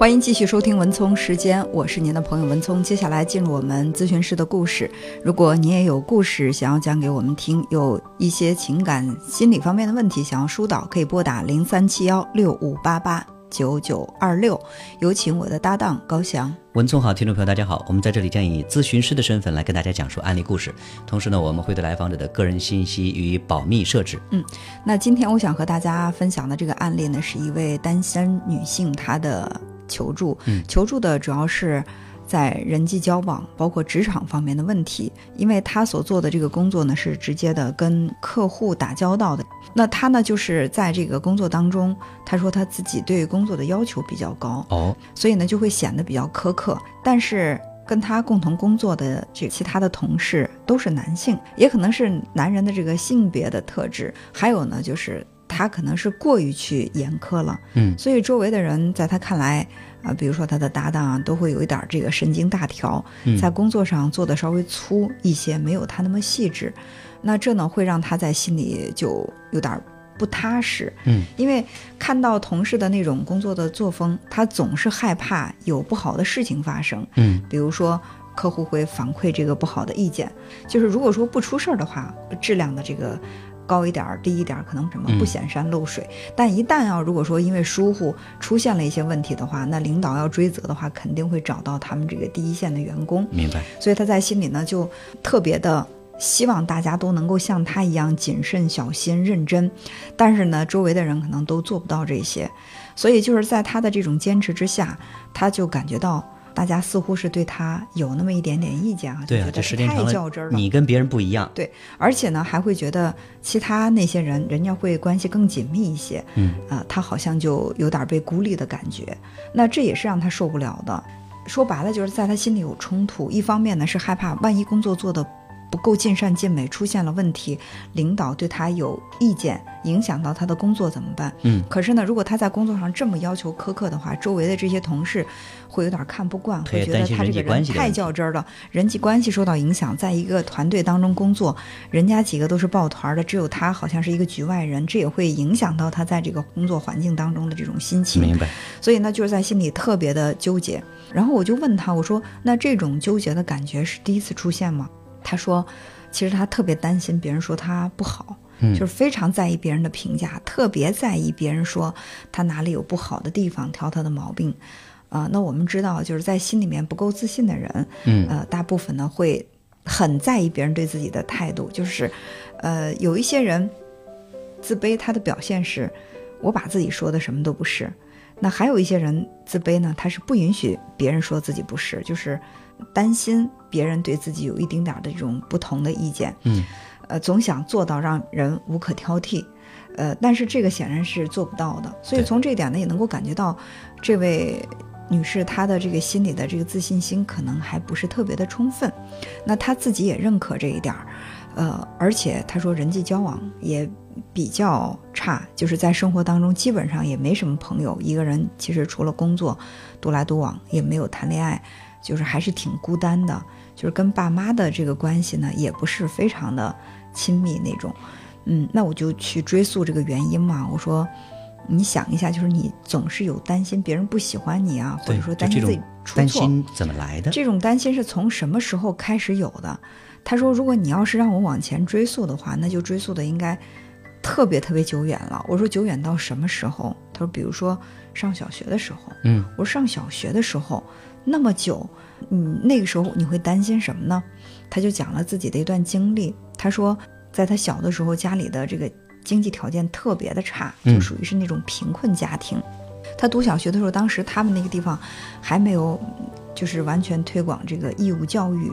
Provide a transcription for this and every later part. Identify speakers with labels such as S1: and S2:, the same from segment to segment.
S1: 欢迎继续收听文聪时间，我是您的朋友文聪。接下来进入我们咨询师的故事。如果你也有故事想要讲给我们听，有一些情感心理方面的问题想要疏导，可以拨打零三七幺六五八八九九二六。有请我的搭档高翔。
S2: 文聪好，听众朋友大家好，我们在这里将以咨询师的身份来跟大家讲述案例故事，同时呢，我们会对来访者的个人信息予以保密设置。
S1: 嗯，那今天我想和大家分享的这个案例呢，是一位单身女性她的。求助，求助的主要是在人际交往，包括职场方面的问题。因为他所做的这个工作呢，是直接的跟客户打交道的。那他呢，就是在这个工作当中，他说他自己对工作的要求比较高
S2: 哦，
S1: 所以呢，就会显得比较苛刻。但是跟他共同工作的这其他的同事都是男性，也可能是男人的这个性别的特质，还有呢，就是。他可能是过于去严苛了，
S2: 嗯，
S1: 所以周围的人在他看来，啊，比如说他的搭档啊，都会有一点这个神经大条，在工作上做的稍微粗一些，没有他那么细致，那这呢会让他在心里就有点不踏实，
S2: 嗯，
S1: 因为看到同事的那种工作的作风，他总是害怕有不好的事情发生，
S2: 嗯，
S1: 比如说客户会反馈这个不好的意见，就是如果说不出事儿的话，质量的这个。高一点儿，低一点儿，可能什么不显山露水。但一旦要如果说因为疏忽出现了一些问题的话，那领导要追责的话，肯定会找到他们这个第一线的员工。
S2: 明白。
S1: 所以他在心里呢，就特别的希望大家都能够像他一样谨慎、小心、认真。但是呢，周围的人可能都做不到这些。所以就是在他的这种坚持之下，他就感觉到。大家似乎是对他有那么一点点意见啊，
S2: 对啊，这时间
S1: 太较真了。
S2: 你跟别人不一样，
S1: 对，而且呢，还会觉得其他那些人，人家会关系更紧密一些，
S2: 嗯
S1: 啊，他好像就有点被孤立的感觉。那这也是让他受不了的。说白了，就是在他心里有冲突。一方面呢，是害怕万一工作做的。不够尽善尽美，出现了问题，领导对他有意见，影响到他的工作怎么办？
S2: 嗯，
S1: 可是呢，如果他在工作上这么要求苛刻的话，周围的这些同事会有点看不惯，会觉得他这个人太较真了，人际关系受到影响。在一个团队当中工作，人家几个都是抱团的，只有他好像是一个局外人，这也会影响到他在这个工作环境当中的这种心情。
S2: 明白。
S1: 所以呢，就是在心里特别的纠结。然后我就问他，我说：“那这种纠结的感觉是第一次出现吗？”他说：“其实他特别担心别人说他不好，就是非常在意别人的评价，特别在意别人说他哪里有不好的地方，挑他的毛病。啊，那我们知道，就是在心里面不够自信的人，呃，大部分呢会很在意别人对自己的态度。就是，呃，有一些人自卑，他的表现是，我把自己说的什么都不是。那还有一些人自卑呢，他是不允许别人说自己不是，就是。”担心别人对自己有一丁点儿的这种不同的意见，
S2: 嗯，
S1: 呃，总想做到让人无可挑剔，呃，但是这个显然是做不到的。所以从这一点呢，也能够感觉到，这位女士她的这个心里的这个自信心可能还不是特别的充分。那她自己也认可这一点儿，呃，而且她说人际交往也比较差，就是在生活当中基本上也没什么朋友，一个人其实除了工作，独来独往，也没有谈恋爱。就是还是挺孤单的，就是跟爸妈的这个关系呢，也不是非常的亲密那种。嗯，那我就去追溯这个原因嘛。我说，你想一下，就是你总是有担心别人不喜欢你啊，或者说担心自己出错，
S2: 担心怎么来的？
S1: 这种担心是从什么时候开始有的？他说，如果你要是让我往前追溯的话，那就追溯的应该特别特别久远了。我说久远到什么时候？他说，比如说上小学的时候。
S2: 嗯，
S1: 我说上小学的时候。那么久，嗯，那个时候你会担心什么呢？他就讲了自己的一段经历。他说，在他小的时候，家里的这个经济条件特别的差，就属于是那种贫困家庭。他读小学的时候，当时他们那个地方还没有，就是完全推广这个义务教育，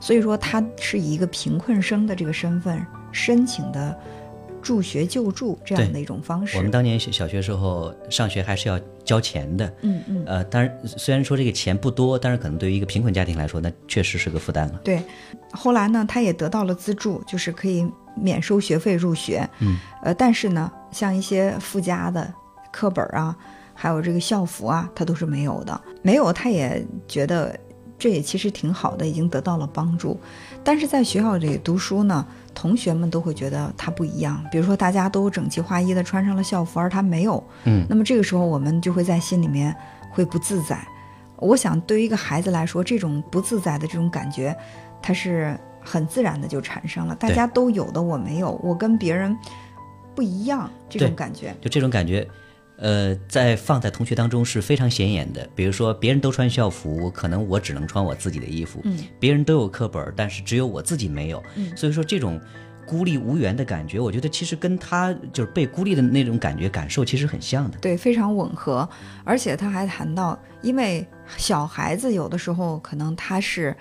S1: 所以说他是以一个贫困生的这个身份申请的。助学救助这样的一种方式。
S2: 我们当年小学时候上学还是要交钱的。
S1: 嗯嗯。
S2: 呃，当然，虽然说这个钱不多，但是可能对于一个贫困家庭来说，那确实是个负担了。
S1: 对。后来呢，他也得到了资助，就是可以免收学费入学。
S2: 嗯。
S1: 呃，但是呢，像一些附加的课本啊，还有这个校服啊，他都是没有的。没有，他也觉得这也其实挺好的，已经得到了帮助。但是在学校里读书呢，同学们都会觉得他不一样。比如说，大家都整齐划一的穿上了校服，而他没有。
S2: 嗯，
S1: 那么这个时候我们就会在心里面会不自在。我想，对于一个孩子来说，这种不自在的这种感觉，它是很自然的就产生了。大家都有的，我没有，我跟别人不一样，这种感觉，
S2: 就这种感觉。呃，在放在同学当中是非常显眼的。比如说，别人都穿校服，可能我只能穿我自己的衣服；
S1: 嗯，
S2: 别人都有课本，但是只有我自己没有。
S1: 嗯，
S2: 所以说这种孤立无援的感觉，我觉得其实跟他就是被孤立的那种感觉感受其实很像的。
S1: 对，非常吻合。而且他还谈到，因为小孩子有的时候可能他是，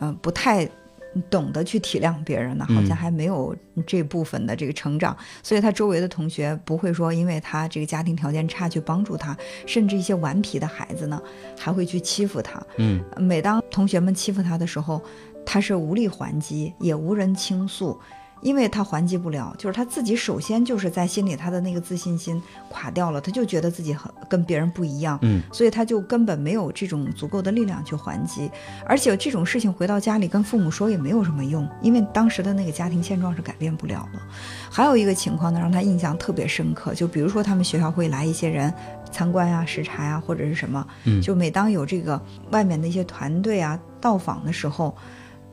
S1: 嗯，不太。懂得去体谅别人呢，好像还没有这部分的这个成长，所以他周围的同学不会说，因为他这个家庭条件差去帮助他，甚至一些顽皮的孩子呢，还会去欺负他。
S2: 嗯，
S1: 每当同学们欺负他的时候，他是无力还击，也无人倾诉。因为他还击不了，就是他自己首先就是在心里他的那个自信心垮掉了，他就觉得自己很跟别人不一样，
S2: 嗯，
S1: 所以他就根本没有这种足够的力量去还击，而且这种事情回到家里跟父母说也没有什么用，因为当时的那个家庭现状是改变不了了。还有一个情况呢，让他印象特别深刻，就比如说他们学校会来一些人参观呀、视察呀，或者是什么，
S2: 嗯，
S1: 就每当有这个外面的一些团队啊到访的时候。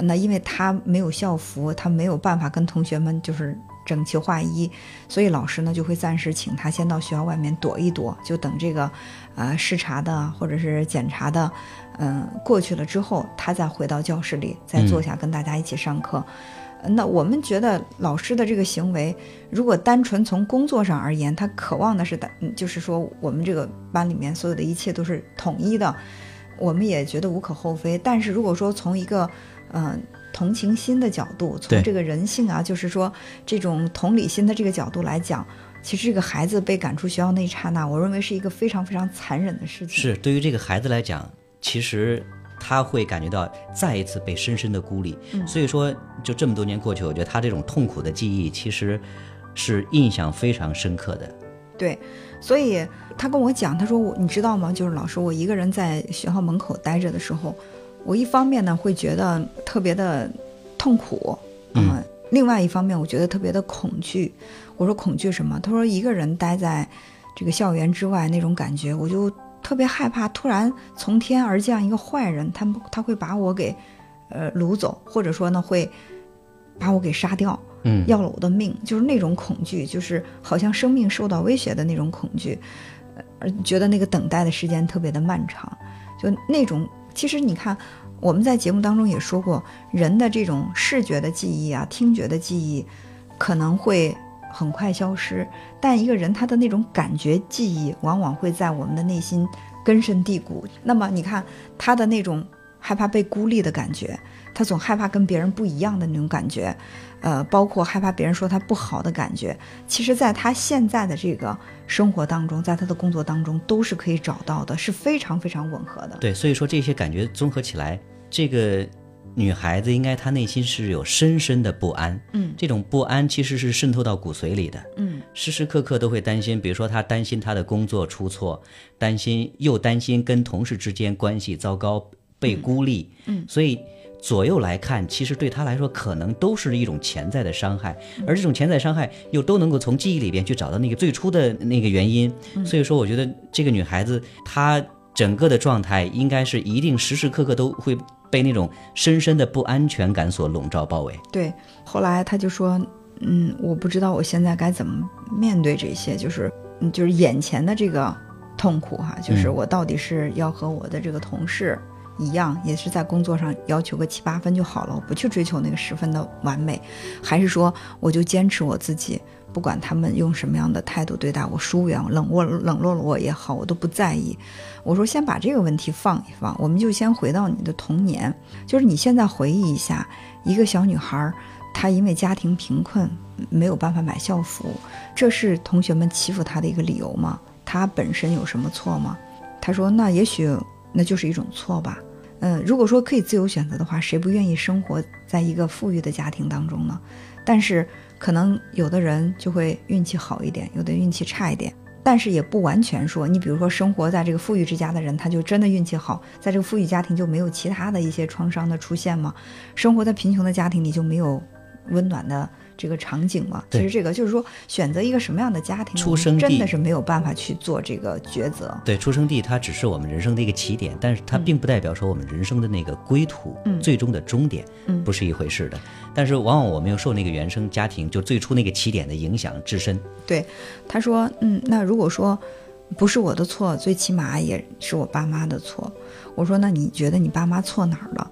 S1: 那因为他没有校服，他没有办法跟同学们就是整齐划一，所以老师呢就会暂时请他先到学校外面躲一躲，就等这个，呃，视察的或者是检查的，嗯，过去了之后，他再回到教室里，再坐下跟大家一起上课。那我们觉得老师的这个行为，如果单纯从工作上而言，他渴望的是的，就是说我们这个班里面所有的一切都是统一的，我们也觉得无可厚非。但是如果说从一个嗯，同情心的角度，从这个人性啊，就是说这种同理心的这个角度来讲，其实这个孩子被赶出学校那一刹那，我认为是一个非常非常残忍的事情。
S2: 是对于这个孩子来讲，其实他会感觉到再一次被深深的孤立。
S1: 嗯，
S2: 所以说，就这么多年过去，我觉得他这种痛苦的记忆，其实是印象非常深刻的。
S1: 对，所以他跟我讲，他说我你知道吗？就是老师，我一个人在学校门口待着的时候。我一方面呢会觉得特别的痛苦，
S2: 嗯，
S1: 另外一方面我觉得特别的恐惧。我说恐惧什么？他说一个人待在这个校园之外那种感觉，我就特别害怕，突然从天而降一个坏人，他他会把我给呃掳走，或者说呢会把我给杀掉，
S2: 嗯，
S1: 要了我的命，就是那种恐惧，就是好像生命受到威胁的那种恐惧，呃觉得那个等待的时间特别的漫长，就那种。其实你看，我们在节目当中也说过，人的这种视觉的记忆啊、听觉的记忆，可能会很快消失，但一个人他的那种感觉记忆，往往会在我们的内心根深蒂固。那么你看他的那种害怕被孤立的感觉。他总害怕跟别人不一样的那种感觉，呃，包括害怕别人说他不好的感觉。其实，在他现在的这个生活当中，在他的工作当中，都是可以找到的，是非常非常吻合的。
S2: 对，所以说这些感觉综合起来，这个女孩子应该她内心是有深深的不安。
S1: 嗯，
S2: 这种不安其实是渗透到骨髓里的。
S1: 嗯，
S2: 时时刻刻都会担心，比如说她担心她的工作出错，担心又担心跟同事之间关系糟糕，被孤立。
S1: 嗯，
S2: 所以。左右来看，其实对他来说可能都是一种潜在的伤害，而这种潜在伤害又都能够从记忆里边去找到那个最初的那个原因。所以说，我觉得这个女孩子她整个的状态应该是一定时时刻刻都会被那种深深的不安全感所笼罩包围。
S1: 对，后来他就说：“嗯，我不知道我现在该怎么面对这些，就是就是眼前的这个痛苦哈，就是我到底是要和我的这个同事。”一样也是在工作上要求个七八分就好了，我不去追求那个十分的完美，还是说我就坚持我自己，不管他们用什么样的态度对待我，疏远、冷落、冷落了我也好，我都不在意。我说先把这个问题放一放，我们就先回到你的童年，就是你现在回忆一下，一个小女孩，她因为家庭贫困没有办法买校服，这是同学们欺负她的一个理由吗？她本身有什么错吗？她说那也许。那就是一种错吧，嗯，如果说可以自由选择的话，谁不愿意生活在一个富裕的家庭当中呢？但是可能有的人就会运气好一点，有的运气差一点。但是也不完全说，你比如说生活在这个富裕之家的人，他就真的运气好，在这个富裕家庭就没有其他的一些创伤的出现吗？生活在贫穷的家庭你就没有温暖的这个场景嘛？其实这个就是说，选择一个什么样的家庭，
S2: 出生地
S1: 真的是没有办法去做这个抉择。
S2: 对，出生地它只是我们人生的一个起点，但是它并不代表说我们人生的那个归途，
S1: 嗯
S2: 最终的终点，
S1: 嗯
S2: 不是一回事的。但是往往我们又受那个原生家庭就最初那个起点的影响至深。
S1: 对，他说，嗯，那如果说不是我的错，最起码也是我爸妈的错。我说，那你觉得你爸妈错哪儿了？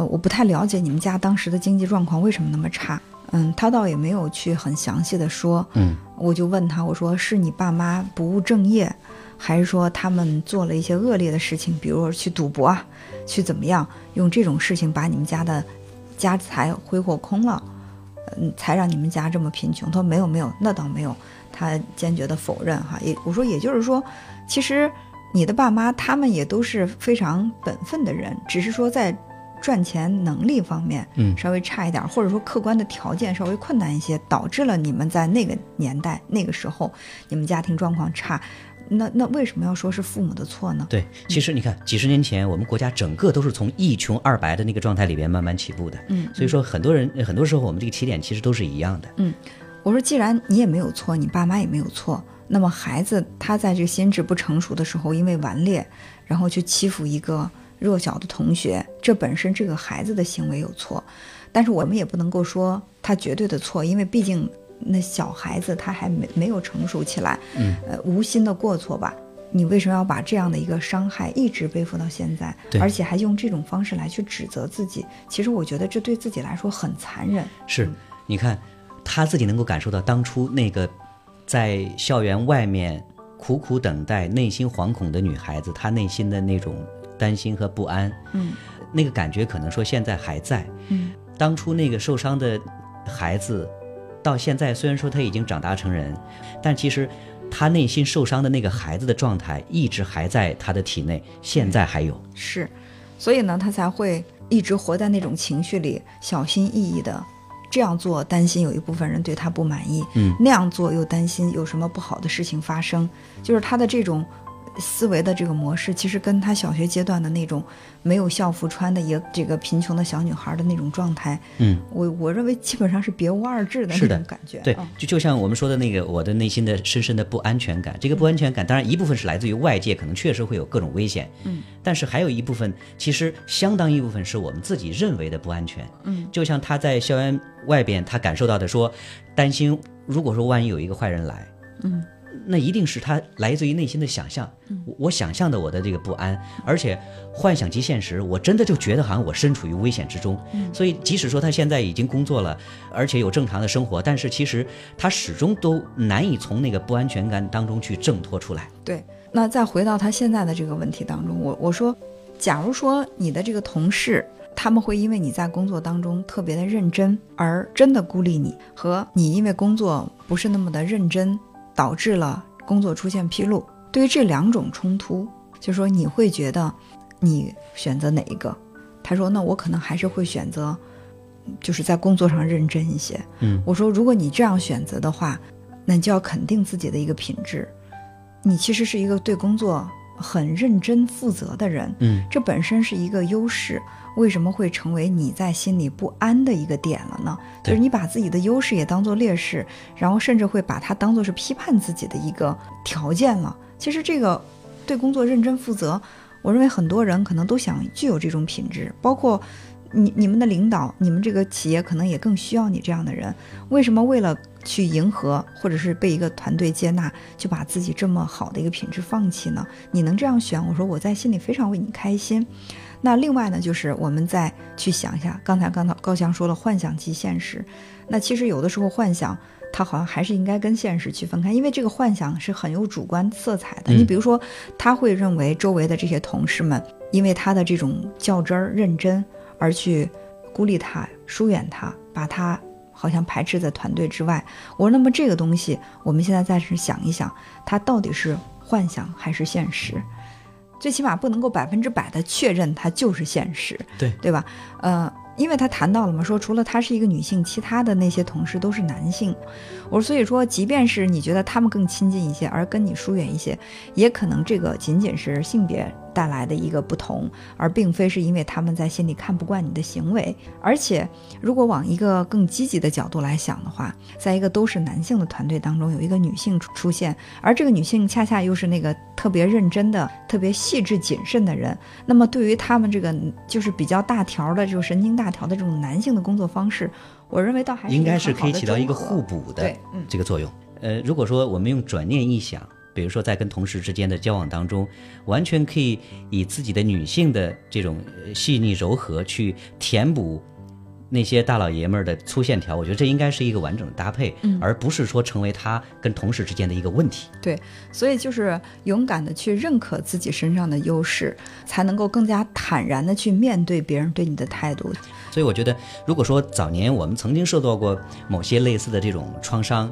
S1: 呃，我不太了解你们家当时的经济状况为什么那么差。嗯，他倒也没有去很详细的说。
S2: 嗯，
S1: 我就问他，我说是你爸妈不务正业，还是说他们做了一些恶劣的事情，比如说去赌博啊，去怎么样，用这种事情把你们家的家财挥霍空了？嗯，才让你们家这么贫穷。他说没有没有，那倒没有。他坚决的否认哈，也我说也就是说，其实你的爸妈他们也都是非常本分的人，只是说在赚钱能力方面，
S2: 嗯
S1: 稍微差一点，或者说客观的条件稍微困难一些，导致了你们在那个年代那个时候你们家庭状况差。那那为什么要说是父母的错呢？
S2: 对，其实你看，几十年前我们国家整个都是从一穷二白的那个状态里边慢慢起步的。
S1: 嗯，
S2: 所以说很多人很多时候我们这个起点其实都是一样的。
S1: 嗯我说，既然你也没有错，你爸妈也没有错，那么孩子他在这个心智不成熟的时候，因为顽劣，然后去欺负一个弱小的同学，这本身这个孩子的行为有错，但是我们也不能够说他绝对的错，因为毕竟那小孩子他还没没有成熟起来，
S2: 嗯，
S1: 呃，无心的过错吧。你为什么要把这样的一个伤害一直背负到现在，
S2: 对
S1: 而且还用这种方式来去指责自己？其实我觉得这对自己来说很残忍。
S2: 是，你看他自己能够感受到当初那个在校园外面苦苦等待、内心惶恐的女孩子，她内心的那种担心和不安，
S1: 嗯
S2: 那个感觉可能说现在还在。
S1: 嗯
S2: 当初那个受伤的孩子，到现在虽然说他已经长大成人，但其实他内心受伤的那个孩子的状态一直还在他的体内，现在还有。
S1: 是，所以呢，他才会一直活在那种情绪里，小心翼翼的这样做，担心有一部分人对他不满意；
S2: 嗯，
S1: 那样做又担心有什么不好的事情发生。就是他的这种思维的这个模式，其实跟他小学阶段的那种没有校服穿的也这个贫穷的小女孩的那种状态，
S2: 嗯，
S1: 我我认为基本上是别无二致的那种感觉。
S2: 对
S1: 嗯，
S2: 就就像我们说的那个，我的内心的深深的不安全感。这个不安全感，当然一部分是来自于外界，可能确实会有各种危险，
S1: 嗯，
S2: 但是还有一部分，其实相当一部分是我们自己认为的不安全。
S1: 嗯，
S2: 就像他在校园外边，他感受到的说，担心如果说万一有一个坏人来，
S1: 嗯。
S2: 那一定是他来自于内心的想象，我我想象的我的这个不安，而且幻想即现实，我真的就觉得好像我身处于危险之中。所以即使说他现在已经工作了，而且有正常的生活，但是其实他始终都难以从那个不安全感当中去挣脱出来。
S1: 对，那再回到他现在的这个问题当中，我我说，假如说你的这个同事，他们会因为你在工作当中特别的认真而真的孤立你，和你因为工作不是那么的认真，导致了工作出现纰漏，对于这两种冲突，就说你会觉得你选择哪一个？他说，那我可能还是会选择，就是在工作上认真一些。
S2: 嗯，
S1: 我说，如果你这样选择的话，那你就要肯定自己的一个品质。你其实是一个对工作很认真负责的人，
S2: 嗯，
S1: 这本身是一个优势。为什么会成为你在心里不安的一个点了呢？就是你把自己的优势也当做劣势，然后甚至会把它当做是批判自己的一个条件了。其实这个对工作认真负责，我认为很多人可能都想具有这种品质，包括你你们的领导，你们这个企业可能也更需要你这样的人。为什么为了去迎合或者是被一个团队接纳，就把自己这么好的一个品质放弃呢？你能这样选，我说我在心里非常为你开心。那另外呢，就是我们再去想一下，刚才刚才高翔说了，幻想即现实。那其实有的时候幻想，它好像还是应该跟现实去分开，因为这个幻想是很有主观色彩的。
S2: 嗯
S1: 你比如说，他会认为周围的这些同事们，因为他的这种较真儿、认真，而去孤立他、疏远他，把他好像排斥在团队之外。我说，那么这个东西，我们现在暂时想一想，它到底是幻想还是现实？最起码不能够百分之百的确认它就是现实，
S2: 对
S1: 对吧？呃，因为他谈到了嘛，说除了他是一个女性，其他的那些同事都是男性。我说，所以说，即便是你觉得他们更亲近一些，而跟你疏远一些，也可能这个仅仅是性别带来的一个不同，而并非是因为他们在心里看不惯你的行为。而且，如果往一个更积极的角度来想的话，在一个都是男性的团队当中，有一个女性出现，而这个女性恰恰又是那个特别认真的、特别细致谨慎的人，那么对于他们这个就是比较大条的、就神经大条的这种男性的工作方式。我认为倒还是
S2: 应该是可以起到一个互补的这个作用。呃，如果说我们用转念一想，比如说在跟同事之间的交往当中，完全可以以自己的女性的这种细腻柔和去填补。那些大老爷们儿的粗线条，我觉得这应该是一个完整的搭配，而不是说成为他跟同事之间的一个问题。
S1: 对，所以就是勇敢的去认可自己身上的优势，才能够更加坦然的去面对别人对你的态度。
S2: 所以我觉得，如果说早年我们曾经受到过某些类似的这种创伤。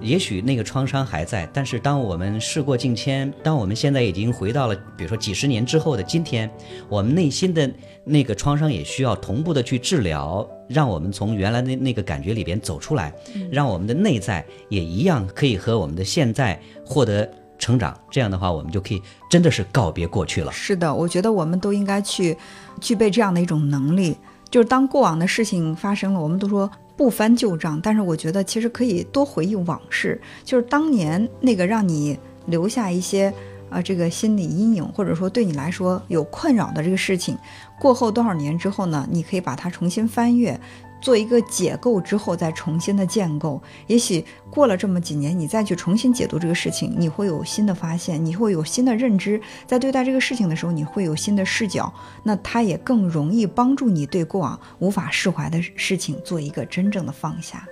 S2: 也许那个创伤还在，但是当我们事过境迁，当我们现在已经回到了，比如说几十年之后的今天，我们内心的那个创伤也需要同步的去治疗，让我们从原来的那个感觉里边走出来，让我们的内在也一样可以和我们的现在获得成长。这样的话，我们就可以真的是告别过去了。
S1: 是的，我觉得我们都应该去具备这样的一种能力，就是当过往的事情发生了，我们都说。不翻旧账，但是我觉得其实可以多回忆往事，就是当年那个让你留下一些呃这个心理阴影，或者说对你来说有困扰的这个事情，过后多少年之后呢，你可以把它重新翻阅。做一个解构之后，再重新的建构。也许过了这么几年，你再去重新解读这个事情，你会有新的发现，你会有新的认知。在对待这个事情的时候，你会有新的视角。那它也更容易帮助你对过往无法释怀的事情做一个真正的放下。